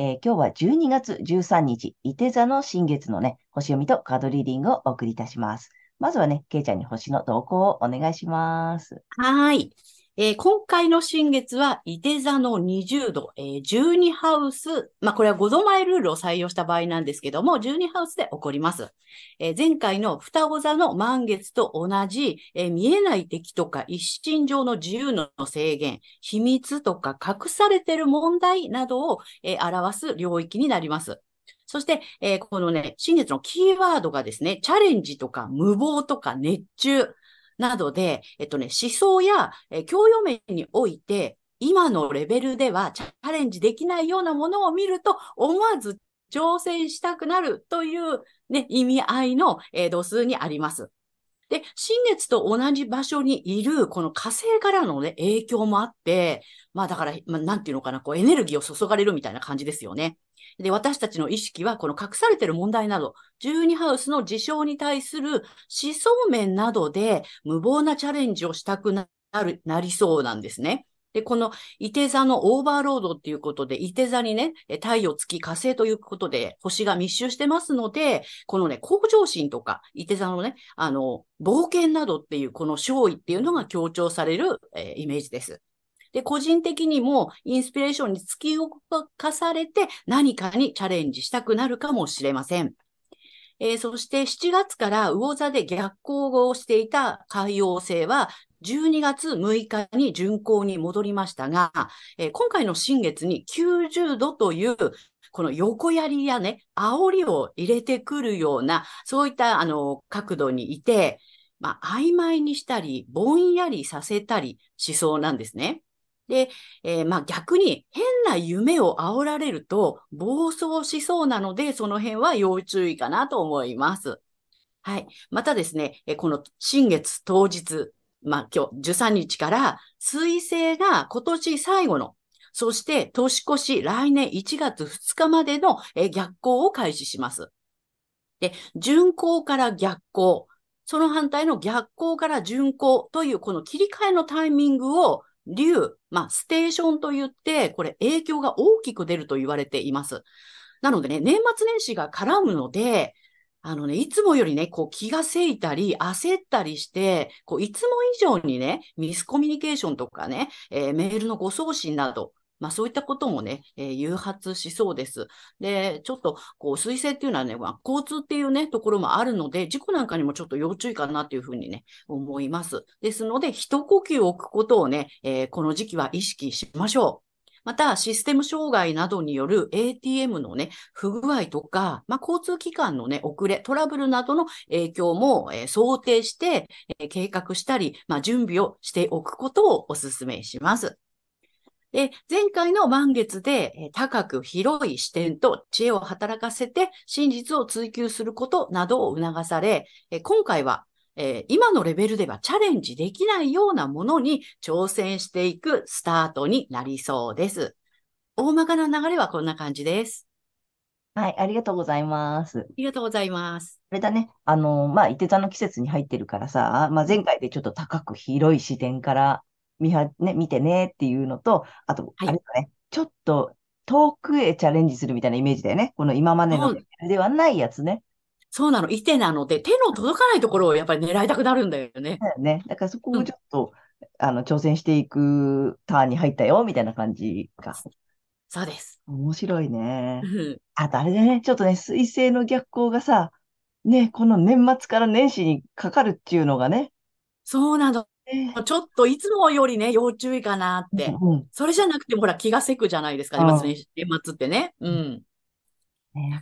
えー、今日は12月13日、伊手座の新月のね、星読みとカードリーディングをお送りいたします。まずはね、けいちゃんに星の動向をお願いします。はい。えー、今回の新月は、伊手座の20度、えー、12ハウス、まあ、これは5度前ルールを採用した場合なんですけども、12ハウスで起こります。えー、前回の双子座の満月と同じ、え、見えない敵とか一心上の自由の制限、秘密とか隠されてる問題などを、え、表す領域になります。そして、えー、このね、新月のキーワードがですね、チャレンジとか無謀とか熱中、などで、えっとね、思想や、え教養面において、今のレベルではチャレンジできないようなものを見ると、思わず挑戦したくなるというね、意味合いの、え、度数にあります。で、新月と同じ場所にいる、この火星からのね、影響もあって、まあだから、まあ、なんていうのかな、こうエネルギーを注がれるみたいな感じですよね。で、私たちの意識は、この隠されてる問題など、12ハウスの事象に対する思想面などで無謀なチャレンジをしたくなる、なりそうなんですね。で、この、伊手座のオーバーロードっていうことで、伊手座にね、太陽、月、火星ということで、星が密集してますので、このね、向上心とか、伊手座のね、あの、冒険などっていう、この勝利っていうのが強調される、えー、イメージです。で、個人的にもインスピレーションに突き動かされて何かにチャレンジしたくなるかもしれません。えー、そして7月から魚座で逆行をしていた海洋星は12月6日に巡行に戻りましたが、えー、今回の新月に90度というこの横槍やね、煽りを入れてくるような、そういったあの角度にいて、まあ、曖昧にしたり、ぼんやりさせたりしそうなんですね。で、えー、まあ逆に変な夢を煽られると暴走しそうなので、その辺は要注意かなと思います。はい。またですね、この新月当日、まあ今日13日から水星が今年最後の、そして年越し来年1月2日までの逆行を開始します。で、巡行から逆行、その反対の逆行から巡行というこの切り替えのタイミングを流、まあ、ステーションといって、これ影響が大きく出ると言われています。なのでね、年末年始が絡むので、あのね、いつもよりね、こう気がせいたり、焦ったりして、こういつも以上にね、ミスコミュニケーションとかね、えー、メールの誤送信など、まあそういったこともね、えー、誘発しそうです。で、ちょっと、こう、水星っていうのはね、まあ、交通っていうね、ところもあるので、事故なんかにもちょっと要注意かなというふうにね、思います。ですので、一呼吸置くことをね、えー、この時期は意識しましょう。また、システム障害などによる ATM のね、不具合とか、まあ、交通機関のね、遅れ、トラブルなどの影響も、えー、想定して、えー、計画したり、まあ、準備をしておくことをお勧めします。で、前回の満月で高く広い視点と知恵を働かせて真実を追求することなどを促され、今回は今のレベルではチャレンジできないようなものに挑戦していくスタートになりそうです。大まかな流れはこんな感じです。はい、ありがとうございます。ありがとうございます。あれだね、あの、まあ、伊手座の季節に入ってるからさ、まあ、前回でちょっと高く広い視点から見は、ね、見てねっていうのと、あと、あれだね、ちょっと遠くへチャレンジするみたいなイメージだよね。この今までのではないやつね。そうなの。いてなので、手の届かないところをやっぱり狙いたくなるんだよね。だよね。だからそこをちょっと、うん、あの、挑戦していくターンに入ったよ、みたいな感じか。そうです。面白いね。あとあれだね、ちょっとね、水星の逆行がさ、ね、この年末から年始にかかるっていうのがね。そうなの。ねちょっといつもよりね、要注意かなって。うんうんそれじゃなくても、ほら、気がせくじゃないですか、うん年末ってね。うん。ね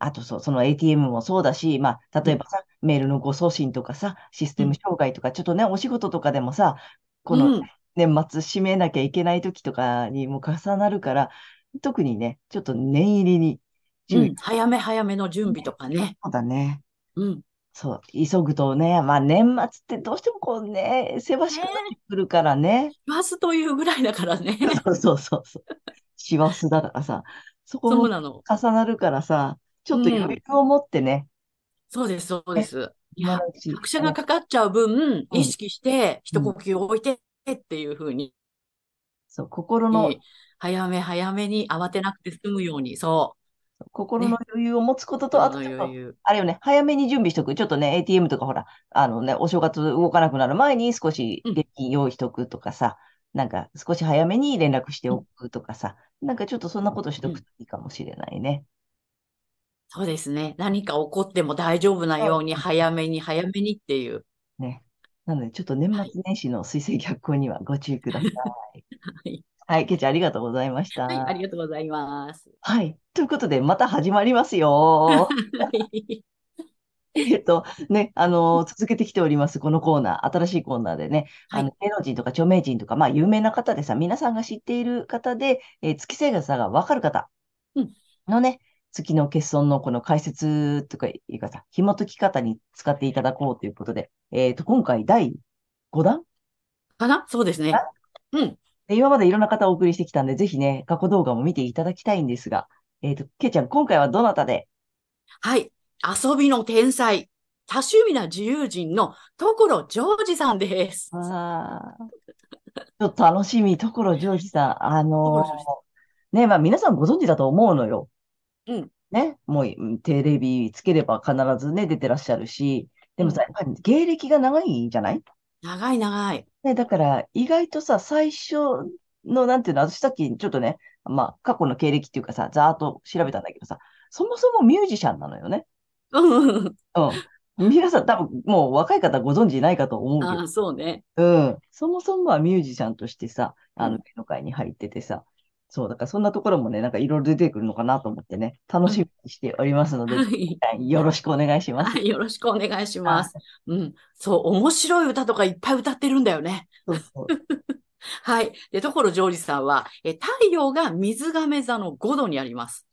あとそう、その ATM もそうだし、まあ、例えばさ、メールの誤送信とかさ、システム障害とか、ちょっとね、お仕事とかでもさ、このうん。年末締めなきゃいけない時とかにも重なるから、特にね、ちょっと念入りにう。ん。早め早めの準備とかね。そうだね。うん。そう、急ぐとね、まあ年末ってどうしてもこうね、せわしくなってくるからね。バスというぐらいだからね。そうそうそうそう。師走だからさ、そこうなの。重なるからさ、ちょっと余裕を持ってね、そうです、そうです。いや、今のうち拍車がかかっちゃう分、うん意識して、一呼吸置いてっていうふうに、そう、心の、早め早めに慌てなくて済むように、そ心の余裕を持つことう。と、ああのとちょっと。あれよね、早めに準備しとく。ちょっとね、ATM とかほら、あのね、お正月動かなくなる前に少しうん現金用意しとくとかさ、なんか少し早めに連絡しておくとかさ、なんかちょっとそんなことしとくといいかもしれないね。そうですね。何か起こっても大丈夫なように、早めに早めにっていう。ね。なので、ちょっと年末年始の水星逆行にはご注意ください。はい。はい、ケチありがとうございました。はい、ありがとうございます。はい。ということで、また始まりますよ。はい えっと、ね、あの、続けてきております、このコーナー、新しいコーナーでね、はいあの、芸能人とか著名人とか、まあ、有名な方でさ、皆さんが知っている方で、えー月星座がわかる方うんのね、月の欠損のこの解説とかいうかさ、紐解き方に使っていただこうということで、えっと、今回第5弾かな？そうですね。うん。で今までいろんな方をお送りしてきたんで、ぜひね、過去動画も見ていただきたいんですが、えっと、けいちゃん、今回はどなたで？はい。遊びの天才、多趣味な自由人の所ジョージさんです。ああ、ちょっと楽しみ、所ジョージさん。あのーね、まあ皆さんご存知だと思うのよ。うん。ね、もううんテレビつければ必ずね、出てらっしゃるし、でもさ、やっぱり芸歴が長いんじゃない？長い長い。ね、だから意外とさ、最初の、なんていうの、私さっきちょっとね、まあ過去の経歴っていうかさ、ざーっと調べたんだけどさ、そもそもミュージシャンなのよね。うん。うん。皆さん多分もう若い方ご存知ないかと思うけどああ、そうね。うん。そもそもはミュージシャンとしてさ、あの、うん芸能界に入っててさ、そう、だからそんなところもね、なんかいろいろ出てくるのかなと思ってね、楽しみにしておりますので、はい。よろしくお願いします。はい。よろしくお願いします。うん。そう、面白い歌とかいっぱい歌ってるんだよね。そうそう。はい。で、所ジョージさんは、え、太陽が水亀座の5度にあります。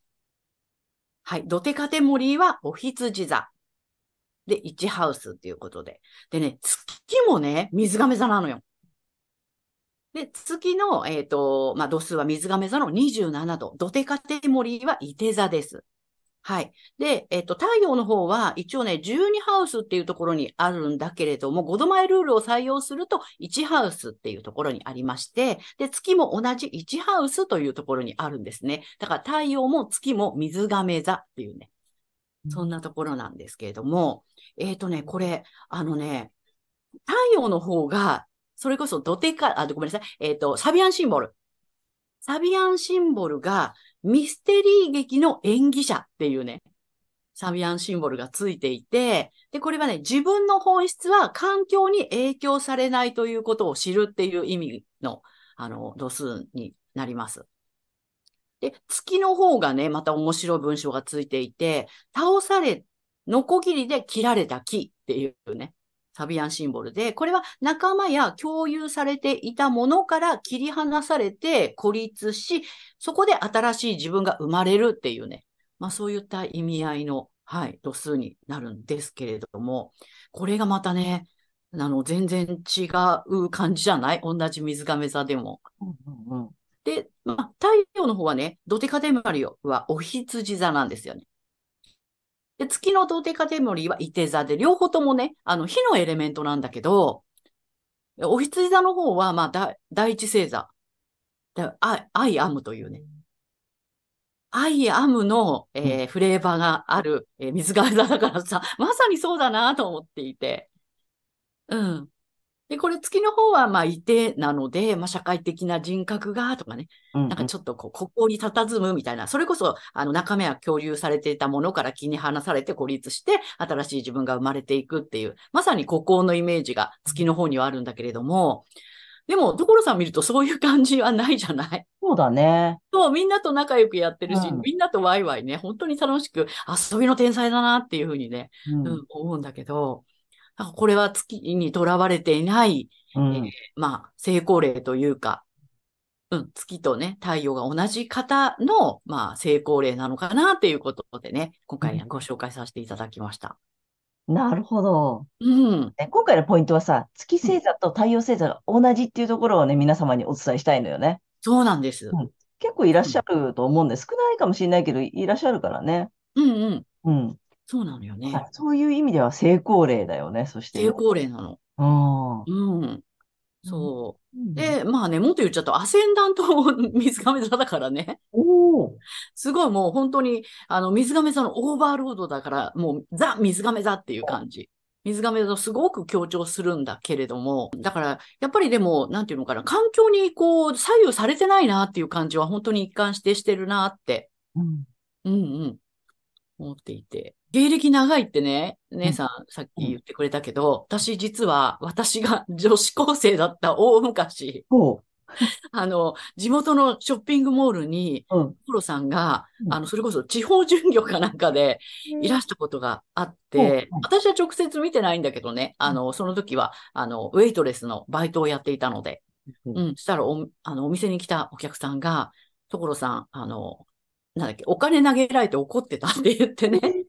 はい。ドテカテモリーはお羊座。で、1ハウスっていうことで。でね、月もね、水亀座なのよ。で、月の、えっ、と、まあ、度数は水亀座の27度。ドテカテモリーは伊手座です。はい。で、えっ、と、太陽の方は一応ね、12ハウスっていうところにあるんだけれども、5度前ルールを採用すると1ハウスっていうところにありまして、で、月も同じ1ハウスというところにあるんですね。だから太陽も月も水亀座っていうね、そんなところなんですけれども、えっ、とね、これ、あのね、太陽の方が、それこそドテカ、あ、ごめんなさい、えっ、と、サビアンシンボル。サビアンシンボルがミステリー劇の演技者っていうね、サビアンシンボルがついていて、で、これはね、自分の本質は環境に影響されないということを知るっていう意味の、あの、度数になります。で、月の方がね、また面白い文章がついていて、倒され、ノコギリで切られた木っていうね、サビアンシンボルで、これは仲間や共有されていたものから切り離されて孤立し、そこで新しい自分が生まれるっていうね、まあそういった意味合いの、はい、度数になるんですけれども、これがまたね、あの、全然違う感じじゃない？同じ水亀座でも。うんうんうんで、まあ、太陽の方はね、ドテカテモリはお羊座なんですよね。で、月のドテカテモリは伊手座で、両方ともね、あの、火のエレメントなんだけど、牡羊座の方は、まあ、だ第一星座。だア I am というね。 I am の、えーフレーバーがある、えー水瓶座だからさ、まさにそうだなと思っていて。うん。で、これ月の方は、まあ、射手なので、まあ、社会的な人格が、とかね、うんなんかちょっとこう、ここに佇むみたいな、それこそ、あの、中身は共有されていたものから切り離されて孤立して、新しい自分が生まれていくっていう、まさに孤高のイメージが月の方にはあるんだけれども、でも、所さん見るとそういう感じはないじゃない？そうだね。そう、みんなと仲良くやってるし、うん。みんなとワイワイね、本当に楽しく、遊びの天才だなっていうふうにね、うん。うん、思うんだけど、これは月にとらわれていない、うんえーまあ、成功例というか、うん、月とね、太陽が同じ方の、まあ、成功例なのかなっていうことでね、今回ご紹介させていただきました。なるほど。うん。ね今回のポイントはさ、月星座と太陽星座が同じっていうところをね、皆様にお伝えしたいのよね。そうなんです。うん結構いらっしゃると思うんで、少ないかもしれないけど、いらっしゃるからね。うんうん。うん。そうなのよはいね。そういう意味では成功例だよね、そして。成功例なの。うん。うん。そう。うんで、まあね、もっと言っちゃうと、アセンダント水亀座だからね。おーすごいもう本当に、あの、水亀座のオーバーロードだから、もうザ・水亀座っていう感じ。水亀座をすごく強調するんだけれども、だから、やっぱりでも、なんていうのかな、環境にこう、左右されてないなっていう感じは本当に一貫してしてるなって、うん。うんうん、思っていて。芸歴長いってね、姉さんさっき言ってくれたけど、私実は、私が 女子高生だった大昔、そ あの、地元のショッピングモールに、う。うん。コロさんが、うん。あの、それこそ地方巡業かなんかでいらしたことがあってう。ん、私は直接見てないんだけどね、あの、その時は、あの、ウェイトレスのバイトをやっていたので、うん。うん、したらお、あの、お店に来たお客さんが、所さん、あの、なんだっけ、お金投げられて怒ってたって言ってね。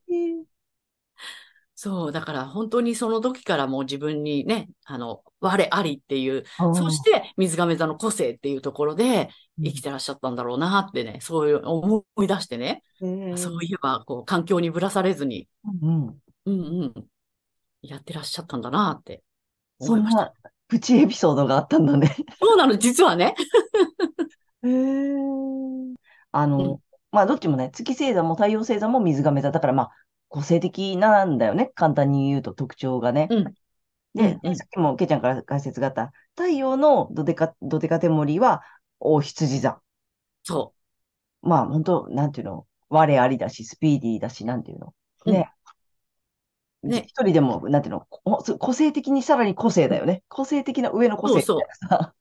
そう、だから本当にその時からもう自分にね、あの、我ありっていう、そして水亀座の個性っていうところで生きてらっしゃったんだろうなってね、そういう思い出してね、てそういえば、こう、環境にぶらされずに、うん。うんうん、やってらっしゃったんだなって思いました。なプチエピソードがあったんだね。そうなの、実はね。へえ。あうの、まあ、どっちもね、月星座も太陽星座も水亀座だから、まあ、個性的なんだよね。簡単に言うと特徴がね。うん。でうんう、んさっきもけいちゃんから解説があった、太陽のドデカ、ドデカテモリは、大羊座。そまあ、本当なんていうの、我ありだし、スピーディーだし、なんていうの？うんね。ね一人でも、なんていうの、こ個性的にさらに個性だよね。個性的な上の個性みたいなさ。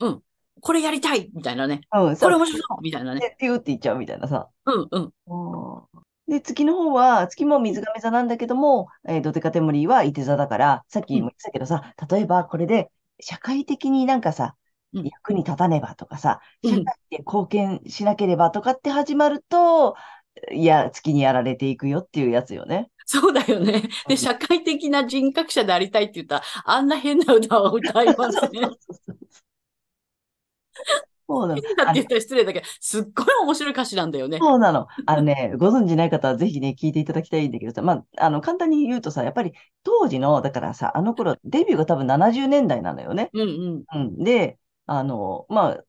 う。これやりたいみたいなね。うん、これ面白そうみたいなね。でピューって言っちゃうみたいなさ。うんうん。で、月の方は、月も水亀座なんだけども、えードデカテモリーは伊手座だから、さっきも言ってたけどさ、例えばこれで社会的になんかさ、うん役に立たねばとかさ、うん社会で貢献しなければとかって始まると、いや、月にやられていくよっていうやつよね。そうだよね。うんで、社会的な人格者でありたいって言ったら、あんな変な歌を歌いません。変 そうなの。だって言ったら失礼だけど、すっごい面白い歌詞なんだよね。そうなの。あのね、ご存知ない方はぜひね、聞いていただきたいんだけどさ、まあ、あの、簡単に言うとさ、やっぱり当時の、だからさ、あの頃、デビューが多分70年代なのよね。うんうん。うん。で、あの、まあ、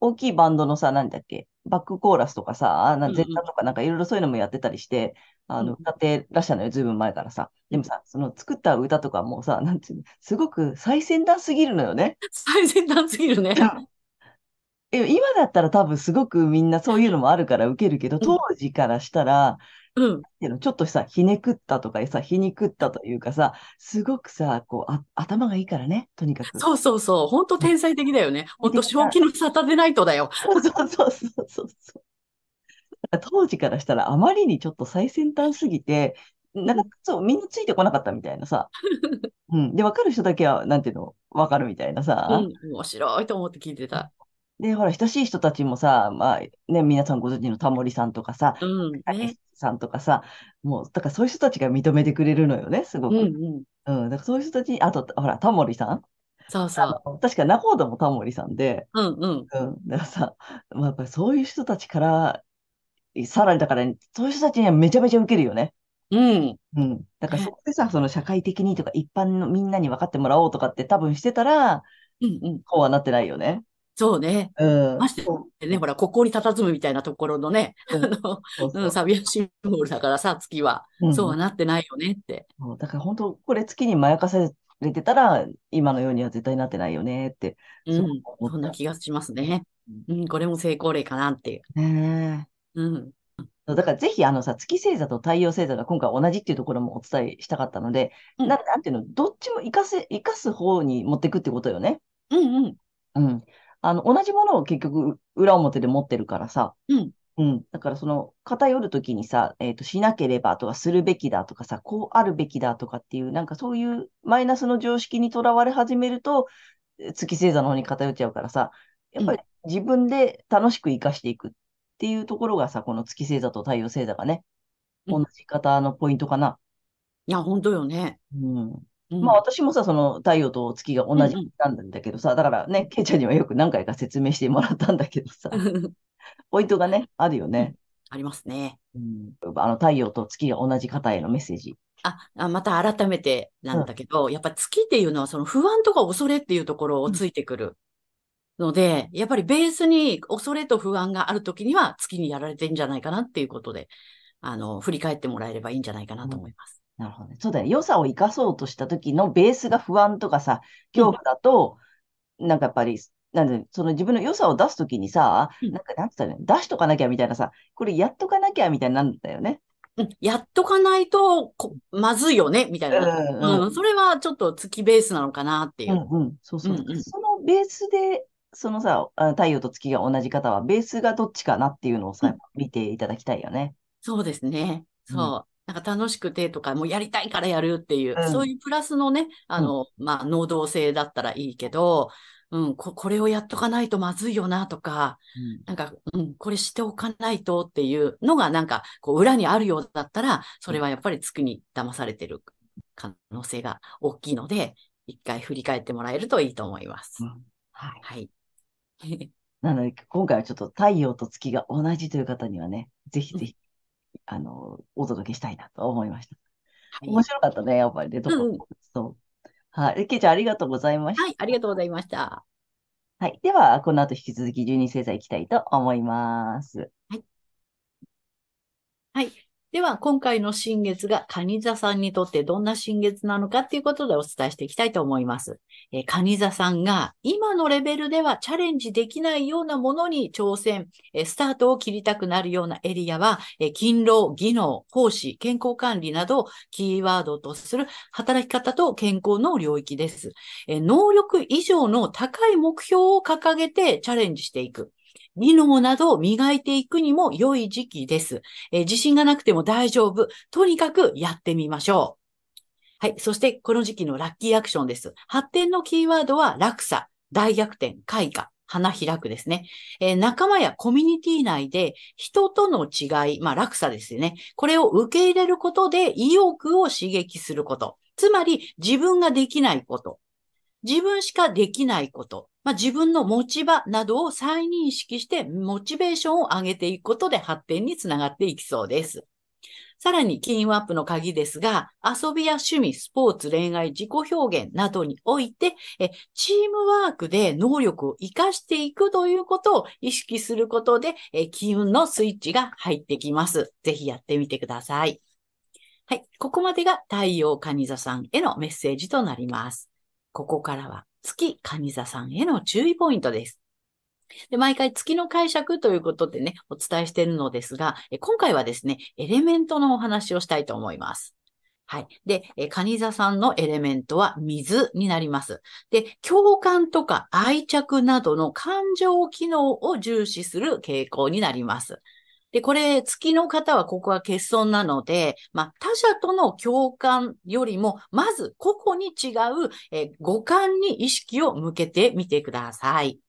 大きいバンドのさ、なんだっけ、バックコーラスとかさ、なうんうん前座とかなんかいろいろそういうのもやってたりして、あの、うん歌ってらっしゃるのよ、ずいぶん前からさ。でもさ、その作った歌とかもさ、なんていうの、すごく最先端すぎるのよね。最先端すぎるね。え今だったら多分すごくみんなそういうのもあるから受けるけど、当時からしたら、うん。っていうのちょっとさ、ひねくったとかさ、ひにくったというかさ、すごくさ、こう、あ、頭がいいからね、とにかく。そうそうそう。本当天才的だよね。本当正気のサタデーナイトだよ。そうそうそうそうそう当時からしたらあまりにちょっと最先端すぎて、なんかそう、みんなついてこなかったみたいなさ。うん。で、わかる人だけは、なんていうの、わかるみたいなうさ。ん。面白いと思って聞いてた。で、ほら、親しい人たちもさ、まあ、ね、皆さんご存知のタモリさんとかさ、うん。たけねし。さんとかさ、もう、だからそういう人たちが認めてくれるのよね、すごく。うんうん。うん。だからそういう人たちに、あと、ほら、タモリさんそうそう。確か仲人もタモリさんで、うんうん。うん。だからさ、まあ、やっぱりそういう人たちから、さらにだから、そういう人たちにはめちゃめちゃ受けるよね。うん。うん。だからねそこでさ、その社会的にとか一般のみんなに分かってもらおうとかって多分してたら、うんうん。こうはなってないよね。そうね。うん。ましてね、ほら、ここに佇むみたいなところのね、うんあの、そうん、サビアシンボルだからさ、月は。うんそうはなってないよねって。そうだから本当、これ月にまやかせれてたら、今のようには絶対なってないよねって。うん。そんな気がしますね。うん、これも成功例かなっていう。ねえうん。だからぜひあのさ、月星座と太陽星座が今回同じっていうところもお伝えしたかったので、うんななんていうの、どっちも活かせ、活かす方に持っていくってことよね。うんうん。うん。あの、同じものを結局裏表で持ってるからさ。うん。うん。だからその偏るときにさ、えっと、しなければとかするべきだとかさ、こうあるべきだとかっていう、なんかそういうマイナスの常識にとらわれ始めると、え月星座の方に偏っちゃうからさ、やっぱり自分で楽しく活かしていくっていうところがさ、この月星座と太陽星座がね、うん同じ方のポイントかな。いや、本当よね。うん。うんまあ私もさ、その太陽と月が同じなんだけどさ、だからね、ケイちゃんにはよく何回か説明してもらったんだけどさ、ポイントがね、あるよね。ありますね。うん、あの太陽と月が同じ方へのメッセージ。あ、あまた改めてなんだけど、やっぱ月っていうのはその不安とか恐れっていうところをついてくるので、やっぱりベースに恐れと不安があるときには月にやられてんじゃないかなっていうことで、あの、振り返ってもらえればいいんじゃないかなと思います。なるほどね。そうだよね。良さを生かそうとした時のベースが不安とかさ、恐怖だと、なんかやっぱり、なんで、その自分の良さを出すときにさ、うんなんかなんつったらいいの？出しとかなきゃみたいなさ、これやっとかなきゃみたいになんだよね。うんやっとかないとこ、まずいよね、みたいな。うんうん、それはちょっと月ベースなのかなっていうう。んうん。そうそう。うんうんそのベースで、そのさ、あ太陽と月が同じ方は、ベースがどっちかなっていうのをさ、うん見ていただきたいよね。そうですね。うんそう。なんか楽しくてとか、もうやりたいからやるっていう、うんそういうプラスのね、あの、まあ、能動性だったらいいけど、うん、こ、これをやっとかないとまずいよなとか、なんか、うん、これしておかないとっていうのが、なんか、こう、裏にあるようだったら、それはやっぱり月に騙されてる可能性が大きいので、一回振り返ってもらえるといいと思います。うんはい。はい。なので、今回はちょっと太陽と月が同じという方にはね、ぜひぜひ、あの、お届けしたいなと思いました。はい面白かったね、やっぱりね、どこうんうんそう。はい。けいちゃん、ありがとうございました。はい、ありがとうございました。はい。では、この後引き続き12星座いきたいと思います。はい。では、今回の新月が蟹座さんにとってどんな新月なのかっていうことでお伝えしていきたいと思います。えー、蟹座さんが今のレベルではチャレンジできないようなものに挑戦、えースタートを切りたくなるようなエリアは、えー勤労、技能、奉仕、健康管理などをキーワードとする働き方と健康の領域です。えー能力以上の高い目標を掲げてチャレンジしていく。技能などを磨いていくにも良い時期です。えー自信がなくても大丈夫。とにかくやってみましょう。はい。そして、この時期のラッキーアクションです。発展のキーワードは落差、大逆転、開花、花開くですね。えー仲間やコミュニティ内で人との違い、まあ落差ですよね。これを受け入れることで意欲を刺激すること。つまり、自分ができないこと。自分しかできないこと。まあ、自分の持ち場などを再認識して、モチベーションを上げていくことで発展につながっていきそうです。さらに、金運アップの鍵ですが、遊びや趣味、スポーツ、恋愛、自己表現などにおいて、えチームワークで能力を活かしていくということを意識することで、え金運のスイッチが入ってきます。ぜひやってみてください。はい。ここまでが太陽蟹座さんへのメッセージとなります。ここからは月蟹座さんへの注意ポイントです。で、毎回月の解釈ということでね、お伝えしているのですが、今回はですね、エレメントのお話をしたいと思います。はい。で、え蟹座さんのエレメントは水になります。で、共感とか愛着などの感情機能を重視する傾向になります。で、これ、月の方はここは欠損なので、まあ、他者との共感よりも、まず個々に違う、え五感に意識を向けてみてください。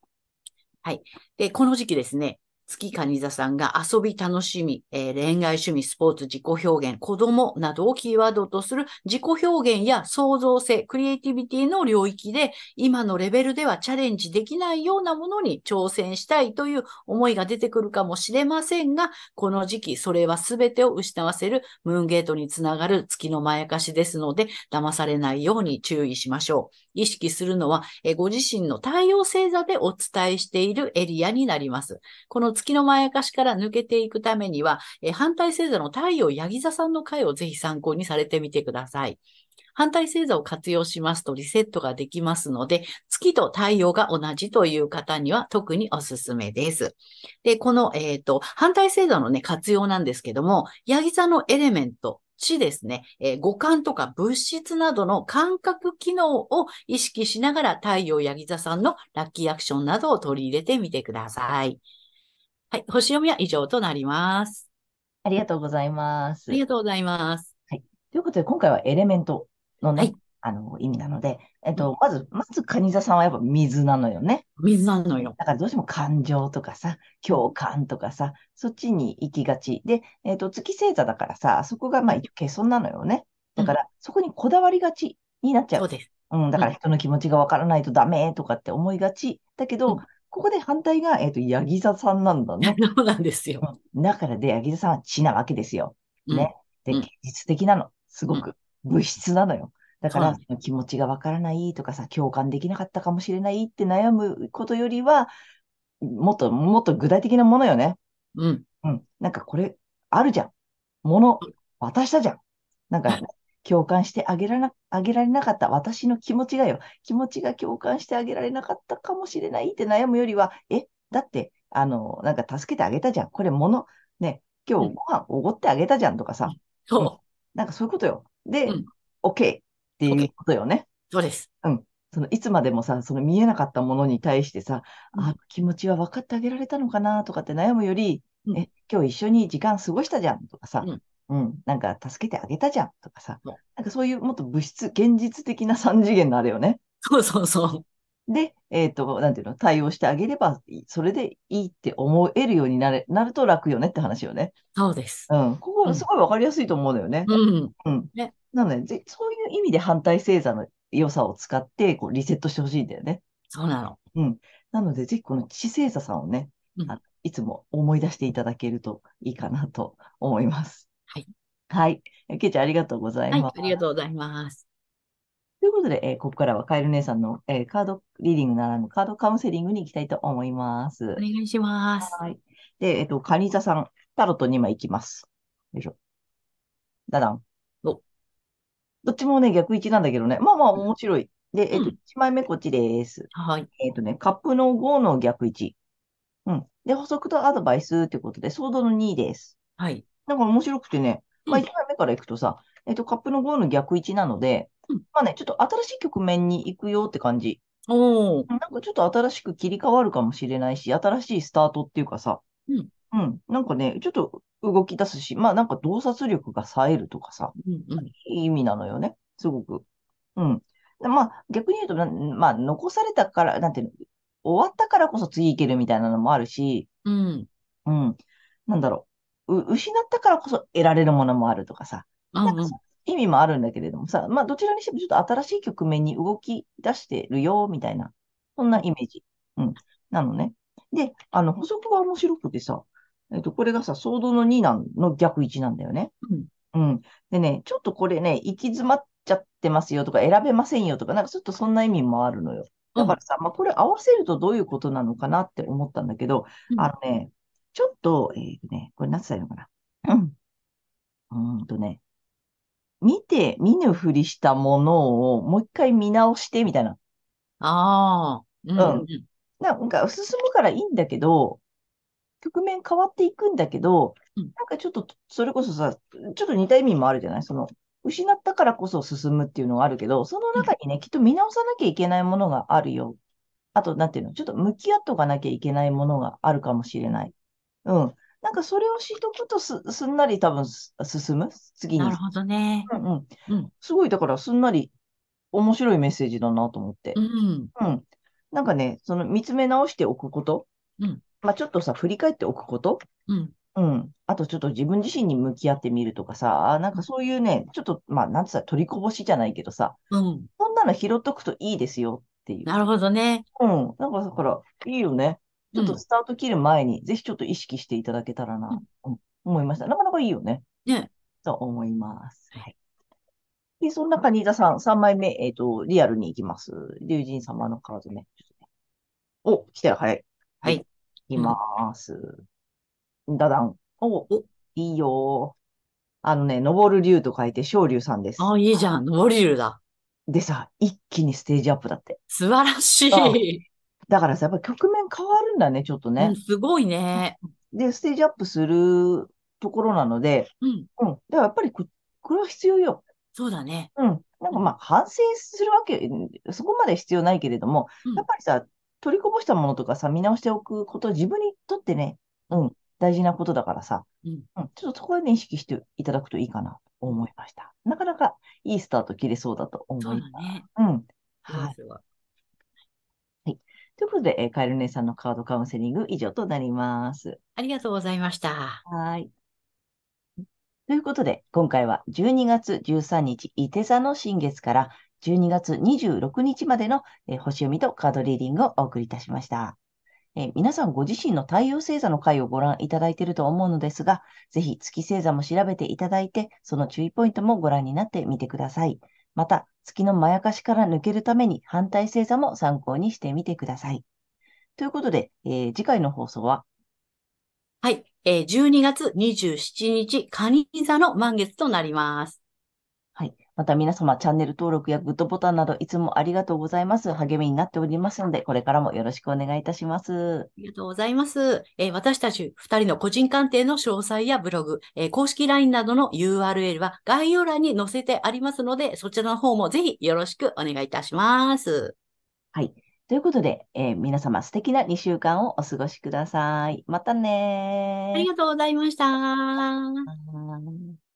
はい。で、この時期ですね、月蟹座さんが遊び、楽しみ、えー恋愛、趣味、スポーツ、自己表現、子供などをキーワードとする自己表現や創造性、クリエイティビティの領域で、今のレベルではチャレンジできないようなものに挑戦したいという思いが出てくるかもしれませんが、この時期、それは全てを失わせるムーンゲートにつながる月のまやかしですので、騙されないように注意しましょう。意識するのは、えご自身の太陽星座でお伝えしているエリアになります。この月のまやかしから抜けていくためには、え反対星座の太陽ヤギ座さんの回をぜひ参考にされてみてください。反対星座を活用しますとリセットができますので、月と太陽が同じという方には特におすすめです。で、この、えっ、と、反対星座のね、活用なんですけども、ヤギ座のエレメント、地ですね、えー五感とか物質などの感覚機能を意識しながら太陽ヤギ座さんのラッキーアクションなどを取り入れてみてください。はい、星読みは以上となります。ありがとうございます。ありがとうございます。ということで、今回はエレメントのね、はいあの、意味なので、えっと、まず、まず、カニ座さんはやっぱ水なのよね。水なのよ。だからどうしても感情とかさ、共感とかさ、そっちに行きがち。で、えっと、月星座だからさ、そこがまあ一応欠損なのよね。だから、そこにこだわりがちになっちゃ。そううです。うん、だから人の気持ちがわからないとダメとかって思いがち。だけど、うんここで反対が、えっと、ヤギ座さんなんだね。そうなんですよ。うんだからで、ヤギ座さんは地なわけですよ。うんね。で、うん現実的なの。すごく物質なのよ。だから、その気持ちがわからないとかさ、共感できなかったかもしれないって悩むことよりは、もっと、もっと具体的なものよね。うん。うん。なんかこれ、あるじゃん。もの、渡したじゃん。なんか、共感してあげられな、あげられなかった私の気持ちがよ。気持ちが共感してあげられなかったかもしれないって悩むよりは、え、だって、あの、なんか助けてあげたじゃん。これもの、ね、今日ご飯おごってあげたじゃんとかさ。そなんかそういうことよ。で、うん OK っていうことよね。う。そうです。そのいつまでもさ、その見えなかったものに対してさ、うんあ、気持ちは分かってあげられたのかなとかって悩むより、うんえ、今日一緒に時間過ごしたじゃんとかさ、うんうん、なんか助けてあげたじゃんとかさなんかそういうもっと物質、現実的な三次元のあれよね。そうそうそう。で、えっと、なんていうの、対応してあげれば、それでいいって思えるようになれ、なると楽よねって話よね。そうです。うん、ここはすごい分かりやすいと思うのよね。うん。うん。ねなので、ぜそういう意味で反対星座の良さを使って、こう、リセットしてほしいんだよね。そうなの。なので、ぜひこの地星座さんをね、うんあいつも思い出していただけるといいかなと思います。はい。はい。えけいちゃん、ありがとうございはい、あ。りがとうございます。ということで、えーここからはカエル姉さんの、えーカードリーディングならぬカードカウンセリングに行きたいと思います。お願いします。はい。で、えっと、カニ座さん、タロット2枚いきます。よいしょ。ダダン。おどっちもね、逆位置なんだけどね。まあまあ面白い。で、えっと、うん1枚目こっちです。はい。えっとね、カップの5の逆位置。うん。で、補足とアドバイスということで、ソードの2です。はい。だから面白くてね、まあうん1枚目からいくとさ、えっと、カップの5の逆位置なので、うんまあね、ちょっと新しい局面に行くよって感じ。おー。なんかちょっと新しく切り替わるかもしれないし、新しいスタートっていうかさ、うん。うん。なんかね、ちょっと動き出すし、まあなんか洞察力が冴えるとかさ、うんうん。いい意味なのよね。すごく。うん。でまあ逆に言うとな、まあ残されたから、なんていうの、終わったからこそ次行けるみたいなのもあるし、うん。うん。なんだろう。う失ったからこそ得られるものもあるとかさ、なんか意味もあるんだけれどもさ、まあどちらにしてもちょっと新しい局面に動き出してるよ、みたいな、そんなイメージ。うん。なのね。で、あの、補足が面白くてさ、えっと、これがさ、ソードの2なんの逆位置なんだよね。うん。うん。でね、ちょっとこれね、行き詰まっちゃってますよとか、選べませんよとか、なんかちょっとそんな意味もあるのよ。だからさ、まあこれ合わせるとどういうことなのかなって思ったんだけど、うんあのね、ちょっと、えっとね、これ何つったらいいのかな。うん。うーんとね、見て見ぬふりしたものをもう一回見直してみたいな。ああ。うんうん。なんか進むからいいんだけど、局面変わっていくんだけど、うんなんかちょっと、それこそさ、ちょっと似た意味もあるじゃない？その、失ったからこそ進むっていうのがあるけど、その中にね、きっと見直さなきゃいけないものがあるよ。あと、なんていうの、ちょっと向き合っとかなきゃいけないものがあるかもしれない。うん。なんかそれを知っとくとす、すんなり多分す進む？次になる。ほどね。うんうん。うんすごい、だからすんなり面白いメッセージだなと思ってう。ん。うん。なんかね、その見つめ直しておくこと。うんまあちょっとさ、振り返っておくこと。うん。うん。あとちょっと自分自身に向き合ってみるとかさ、なんかそういうね、ちょっと、まあなんつったら取りこぼしじゃないけどさ、うん。そんなの拾っとくといいですよっていう。なるほどね。うん。なんかだから、いいよね。ちょっうんとスタート切る前に、ぜひちょっと意識していただけたらな、うん思いました。なかなかいいよね。ね。と思います。はい。で、そんなカニ座さん、3枚目、えっ、と、リアルに行きます。竜神様のカードね。お、来たよ、早い。はい。きます。ダダン。お、おいいよ。あのね、昇る竜と書いて昇竜さんです。あ、いいじゃん。登りるだ。でさ、一気にステージアップだって。素晴らしうんい。だからさ、やっぱり局面変わるんだね、ちょっとうねん、。すごいね。で、ステージアップするところなので、うん。うん。だからやっぱりこ、これは必要よ。そうだね。うん。なんかまあ、反省するわけ、そこまで必要ないけれども、うんやっぱりさ、取りこぼしたものとかさ、見直しておくこと、自分にとってね、うん、大事なことだからさ、うんうん、ちょっとそこはね、意識していただくといいかなと思いました。なかなかいいスタート切れそうだと思そいうます。だね。うん。はいということで、えーカエル姉さんのカードカウンセリング以上となります。ありがとうございました。はい。ということで、今回は12月13日、伊手座の新月から12月26日までの、えー星読みとカードリーディングをお送りいたしました。えー皆さんご自身の太陽星座の回をご覧いただいていると思うのですが、ぜひ月星座も調べていただいて、その注意ポイントもご覧になってみてください。また、月のまやかしから抜けるために反対星座も参考にしてみてください。ということで、えー次回の放送は？はい。えー12月27日、蟹座の満月となります。はい。また皆様、チャンネル登録やグッドボタンなどいつもありがとうございます。励みになっておりますので、これからもよろしくお願いいたします。ありがとうございます。えー私たち二人の個人鑑定の詳細やブログ、えー公式 LINE などの URL は概要欄に載せてありますので、そちらの方もぜひよろしくお願いいたします。はい。ということで、えー皆様素敵な2週間をお過ごしください。またねーありがとうございました。はい